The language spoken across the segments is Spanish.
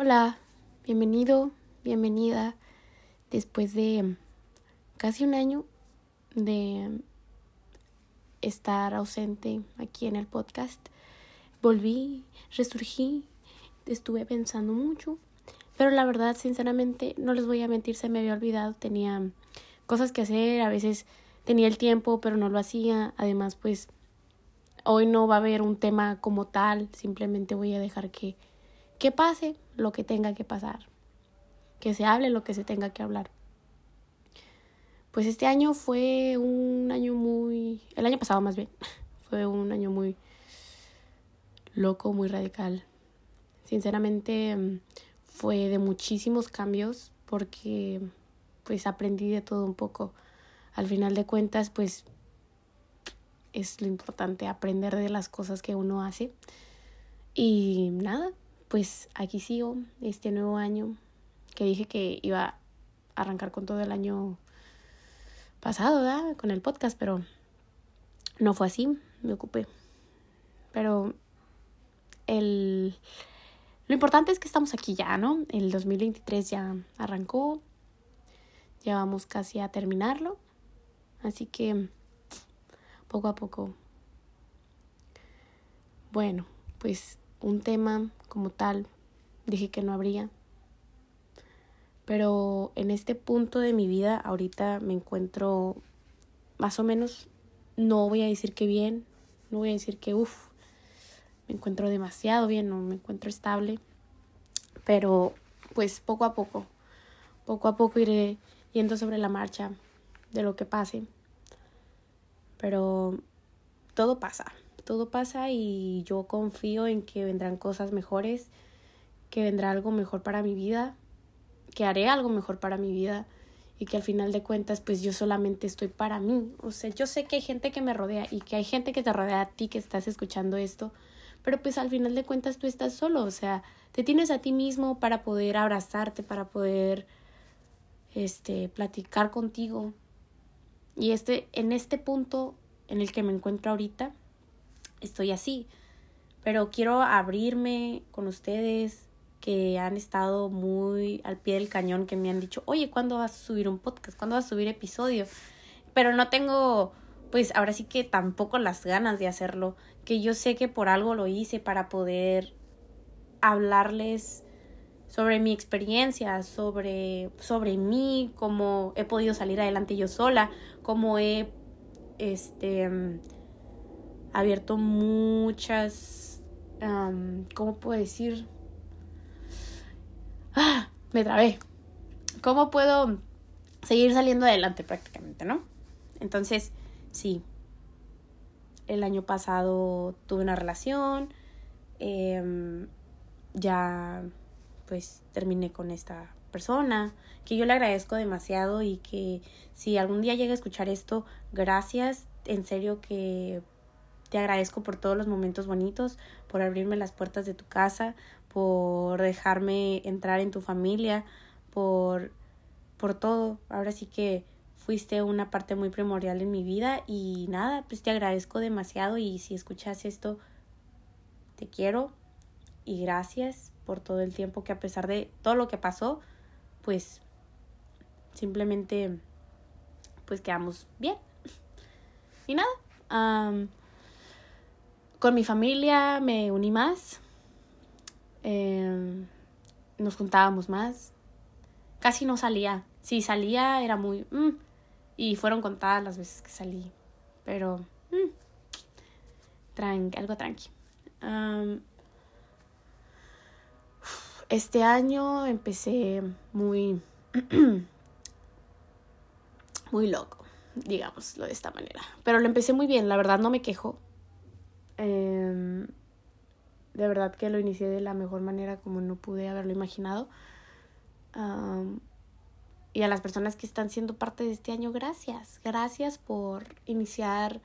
Hola, bienvenido, bienvenida. Después de casi un año de estar ausente aquí en el podcast, volví, resurgí, estuve pensando mucho, pero la verdad, sinceramente, no les voy a mentir, se me había olvidado, tenía cosas que hacer, a veces tenía el tiempo, pero no lo hacía. Además, pues hoy no va a haber un tema como tal, simplemente voy a dejar que que pase lo que tenga que pasar, que se hable lo que se tenga que hablar. Pues este año fue un año muy, el año pasado más bien, fue un año muy loco, muy radical. Sinceramente mm, fue de muchísimos cambios porque pues aprendí de todo un poco. Al final de cuentas pues es lo importante aprender de las cosas que uno hace. Y nada, pues aquí sigo este nuevo año que dije que iba a arrancar con todo el año pasado, ¿verdad? Con el podcast, pero no fue así, me ocupé. Pero el lo importante es que estamos aquí ya, ¿no? El 2023 ya arrancó. Ya vamos casi a terminarlo. Así que poco a poco. Bueno, pues un tema como tal, dije que no habría. Pero en este punto de mi vida, ahorita me encuentro más o menos, no voy a decir que bien, no voy a decir que uff, me encuentro demasiado bien, no me encuentro estable. Pero pues poco a poco, poco a poco iré yendo sobre la marcha de lo que pase. Pero todo pasa, todo pasa y yo confío en que vendrán cosas mejores, que vendrá algo mejor para mi vida, que haré algo mejor para mi vida y que al final de cuentas pues yo solamente estoy para mí. O sea, yo sé que hay gente que me rodea y que hay gente que te rodea a ti que estás escuchando esto, pero pues al final de cuentas tú estás solo, o sea, te tienes a ti mismo para poder abrazarte, para poder este platicar contigo. Y este en este punto en el que me encuentro ahorita, estoy así. Pero quiero abrirme con ustedes que han estado muy al pie del cañón, que me han dicho, oye, ¿cuándo vas a subir un podcast? ¿Cuándo vas a subir episodio? Pero no tengo, pues ahora sí que tampoco las ganas de hacerlo, que yo sé que por algo lo hice para poder hablarles sobre mi experiencia, sobre, sobre mí, cómo he podido salir adelante yo sola, cómo he, este, abierto muchas, ¿cómo puedo decir? Ah, me trabé. ¿Cómo puedo seguir saliendo adelante prácticamente, no? Entonces, sí, el año pasado tuve una relación, em, ya pues terminé con esta persona, que yo le agradezco demasiado y que si algún día llega a escuchar esto, gracias, en serio que te agradezco por todos los momentos bonitos, por abrirme las puertas de tu casa, por dejarme entrar en tu familia, por, por todo. Ahora sí que fuiste una parte muy primordial en mi vida y nada, pues te agradezco demasiado y si escuchas esto, te quiero y gracias por todo el tiempo que a pesar de todo lo que pasó, pues simplemente pues quedamos bien. Y nada, con mi familia me uní más. Em, nos juntábamos más. Casi no salía. Si salía era muy... Mm, y fueron contadas las veces que salí. Pero... Mm, algo tranqui. este año empecé muy... muy loco, digámoslo de esta manera. Pero lo empecé muy bien, la verdad no me quejo. Em, de verdad que lo inicié de la mejor manera como no pude haberlo imaginado. y a las personas que están siendo parte de este año, gracias. Gracias por iniciar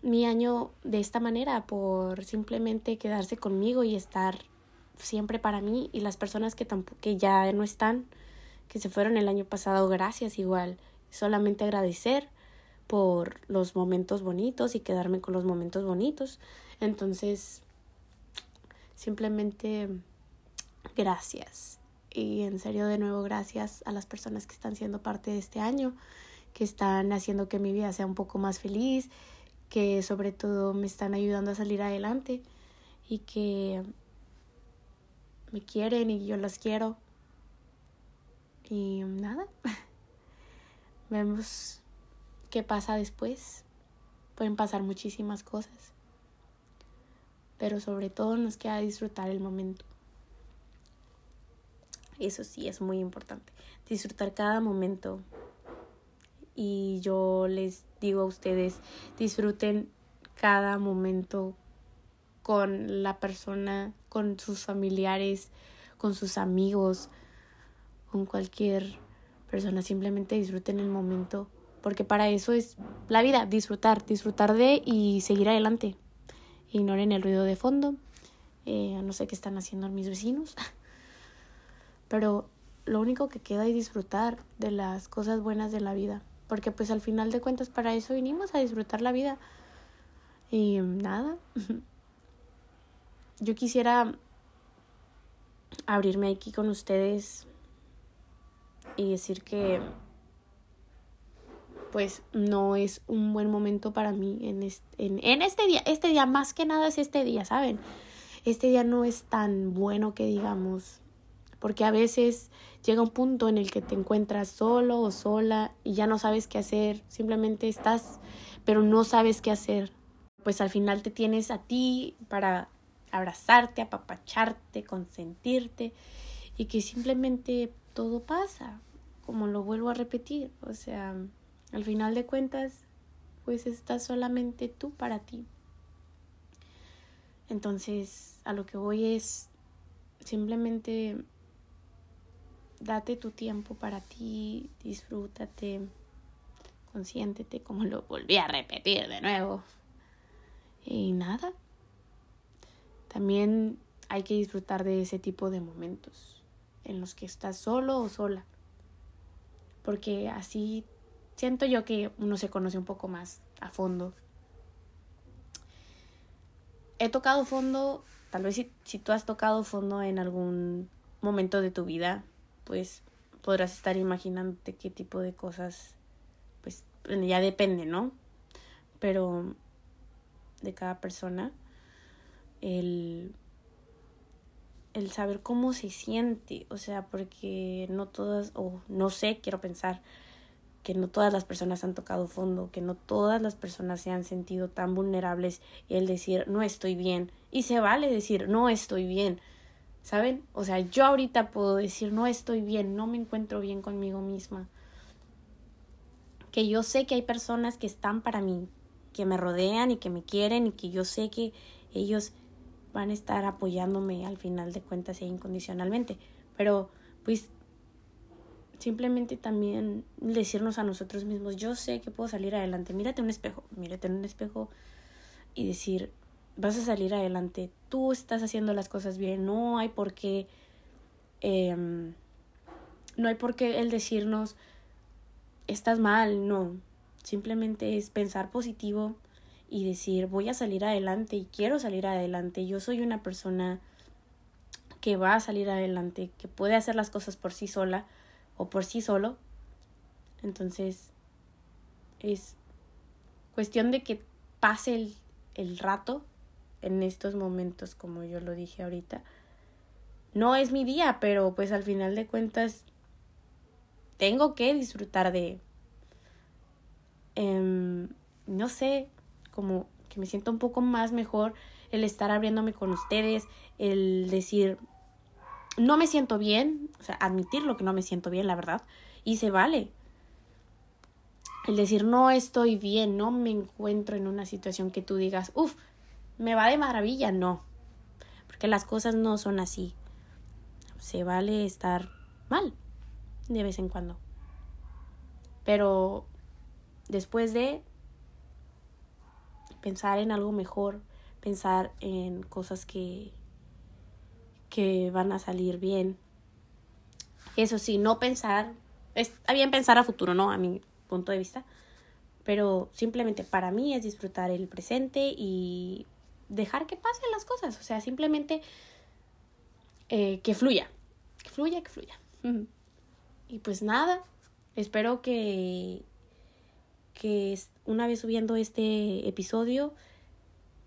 mi año de esta manera, por simplemente quedarse conmigo y estar siempre para mí. Y las personas que, que ya no están, que se fueron el año pasado, gracias igual. Solamente agradecer por los momentos bonitos y quedarme con los momentos bonitos. Entonces, simplemente gracias. Y en serio, de nuevo, gracias a las personas que están siendo parte de este año, que están haciendo que mi vida sea un poco más feliz, que sobre todo me están ayudando a salir adelante y que me quieren y yo las quiero. Y nada, vemos qué pasa después. Pueden pasar muchísimas cosas, pero sobre todo nos queda disfrutar el momento. Eso sí es muy importante, disfrutar cada momento. Y yo les digo a ustedes, disfruten cada momento con la persona, con sus familiares, con sus amigos, con cualquier persona. Simplemente disfruten el momento, porque para eso es la vida, disfrutar, disfrutar de y seguir adelante. Ignoren el ruido de fondo. Eh, no sé qué están haciendo mis vecinos. Pero lo único que queda es disfrutar de las cosas buenas de la vida. Porque pues al final de cuentas para eso vinimos a disfrutar la vida. Y nada. Yo quisiera abrirme aquí con ustedes y decir que pues no es un buen momento para mí en este, en, este día. Este día más que nada es este día, ¿saben? Este día no es tan bueno que digamos, porque a veces llega un punto en el que te encuentras solo o sola y ya no sabes qué hacer, simplemente estás, pero no sabes qué hacer. Pues al final te tienes a ti para abrazarte, apapacharte, consentirte y que simplemente todo pasa, como lo vuelvo a repetir, o sea, al final de cuentas, pues estás solamente tú para ti. Entonces, a lo que voy es simplemente date tu tiempo para ti, disfrútate, consiéntete, como lo volví a repetir de nuevo. Y nada, también hay que disfrutar de ese tipo de momentos en los que estás solo o sola. Porque así siento yo que uno se conoce un poco más a fondo. He tocado fondo, tal vez si, si tú has tocado fondo en algún momento de tu vida, pues podrás estar imaginándote qué tipo de cosas, pues ya depende, ¿no? Pero de cada persona el, el saber cómo se siente, o sea, porque no todas, o no sé, quiero pensar que no todas las personas han tocado fondo, que no todas las personas se han sentido tan vulnerables y el decir no estoy bien, y se vale decir no estoy bien, ¿saben? O sea, yo ahorita puedo decir no estoy bien, no me encuentro bien conmigo misma. Que yo sé que hay personas que están para mí, que me rodean y que me quieren y que yo sé que ellos van a estar apoyándome al final de cuentas e incondicionalmente. Pero pues simplemente también decirnos a nosotros mismos, yo sé que puedo salir adelante, mírate un espejo, mírate en un espejo y decir, vas a salir adelante, tú estás haciendo las cosas bien, no hay por qué, em, no hay por qué el decirnos, estás mal, no, simplemente es pensar positivo, y decir voy a salir adelante y quiero salir adelante. Yo soy una persona que va a salir adelante, que puede hacer las cosas por sí sola o por sí solo. Entonces es cuestión de que pase el, el rato en estos momentos, como yo lo dije ahorita. No es mi día, pero pues al final de cuentas tengo que disfrutar de... Eh, no sé, como que me siento un poco más mejor el estar abriéndome con ustedes, el decir, no me siento bien, o sea, admitir lo que no me siento bien, la verdad, y se vale. El decir, no estoy bien, no me encuentro en una situación que tú digas, uff, me va de maravilla, no, porque las cosas no son así. Se vale estar mal de vez en cuando. Pero después de pensar en algo mejor, pensar en cosas que, que van a salir bien. Eso sí, no pensar, está bien pensar a futuro, ¿no? A mi punto de vista, pero simplemente para mí es disfrutar el presente y dejar que pasen las cosas, o sea, simplemente eh, que fluya, que fluya, que fluya. Y pues nada, espero que, que una vez subiendo este episodio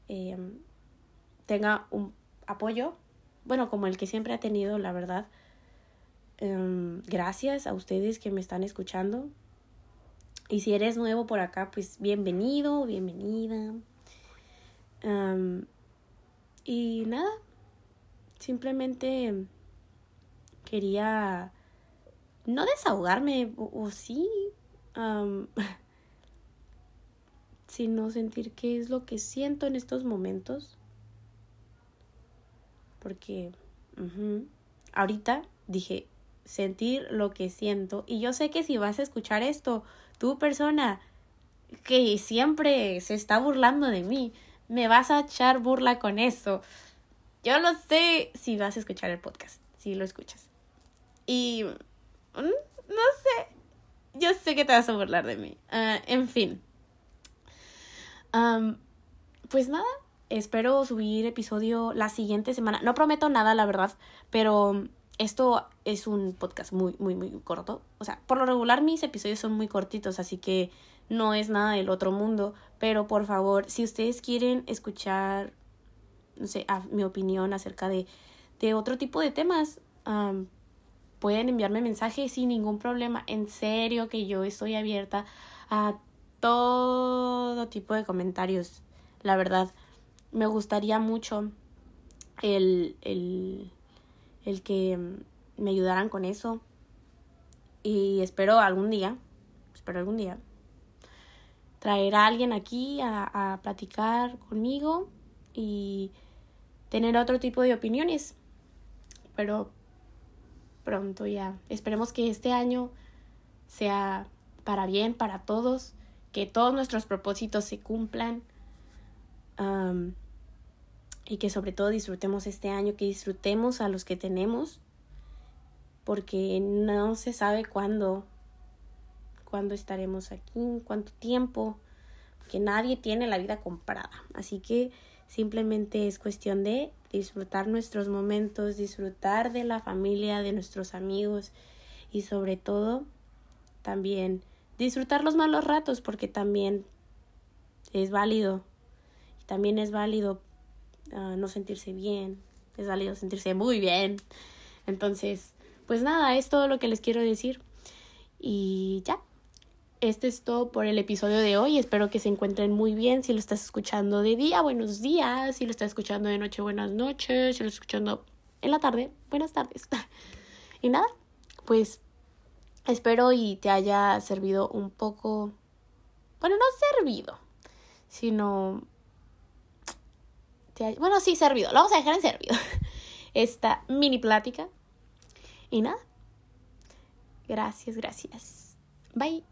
em, tenga un apoyo, bueno, como el que siempre ha tenido, la verdad. Em, gracias a ustedes que me están escuchando. Y si eres nuevo por acá, pues bienvenido, bienvenida. y nada, simplemente quería no desahogarme, o, sí, sino sentir qué es lo que siento en estos momentos. Porque ahorita dije, sentir lo que siento. Y yo sé que si vas a escuchar esto, tu persona que siempre se está burlando de mí, me vas a echar burla con eso. Yo lo sé si vas a escuchar el podcast, si lo escuchas. Y mm, no sé, yo sé que te vas a burlar de mí. Ah, en fin. pues nada, espero subir episodio la siguiente semana. No prometo nada, la verdad, pero esto es un podcast muy, muy, muy corto. O sea, por lo regular mis episodios son muy cortitos, así que no es nada del otro mundo. Pero por favor, si ustedes quieren escuchar, no sé, mi opinión acerca de, de otro tipo de temas, pueden enviarme mensajes sin ningún problema. En serio que yo estoy abierta a todo tipo de comentarios. La verdad, me gustaría mucho el, el el que me ayudaran con eso. Y espero algún día, espero algún día, traer a alguien aquí a, a platicar conmigo y tener otro tipo de opiniones. Pero pronto ya. Esperemos que este año sea para bien, para todos, que todos nuestros propósitos se cumplan y que sobre todo disfrutemos este año, que disfrutemos a los que tenemos, porque no se sabe cuándo, cuándo estaremos aquí, cuánto tiempo, porque nadie tiene la vida comprada. Así que simplemente es cuestión de disfrutar nuestros momentos, disfrutar de la familia, de nuestros amigos y sobre todo también disfrutar los malos ratos porque también es válido. También es válido no sentirse bien, es válido sentirse muy bien. Entonces, pues nada, es todo lo que les quiero decir. Y ya, este es todo por el episodio de hoy. Espero que se encuentren muy bien. Si lo estás escuchando de día, buenos días. Si lo estás escuchando de noche, buenas noches. Si lo estás escuchando en la tarde, buenas tardes. y nada, pues espero y te haya servido un poco. Bueno, no servido, sino bueno, sí, servido. Lo vamos a dejar en servido. Esta mini plática. Y nada. Gracias, gracias. Bye.